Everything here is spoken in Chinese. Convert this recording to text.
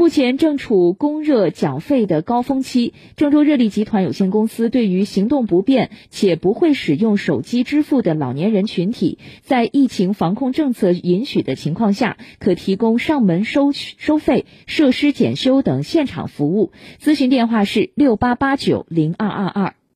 目前正处供热缴费的高峰期郑州热力集团有限公司对于行动不便且不会使用手机支付的老年人群体在疫情防控政策允许的情况下可提供上门收收费设施检修等现场服务。咨询电话是六八八九零二二二。